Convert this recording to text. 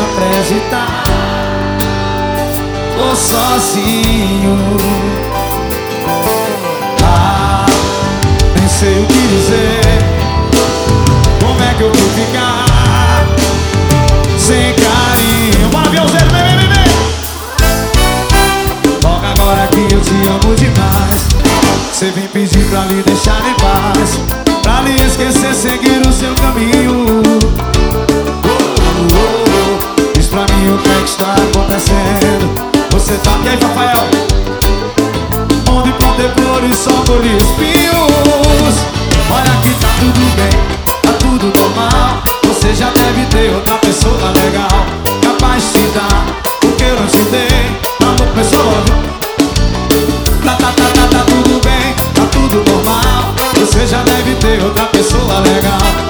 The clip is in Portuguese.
agitar Tô sozinho. Ah, nem sei o que dizer. Como é que eu vou ficar Sem carinho? Bora, Bielzeiro, vem, vem, vem, Toca agora que eu te amo demais Você vem pedir pra me deixar em paz só colhi espinhos Olha que tá tudo bem, tá tudo normal. Você já deve ter outra pessoa legal Capaz de te dar o que eu não te dei. Amor, pessoa Tá, tá, tá, tá, tá tudo bem, tá tudo normal. Você já deve ter outra pessoa legal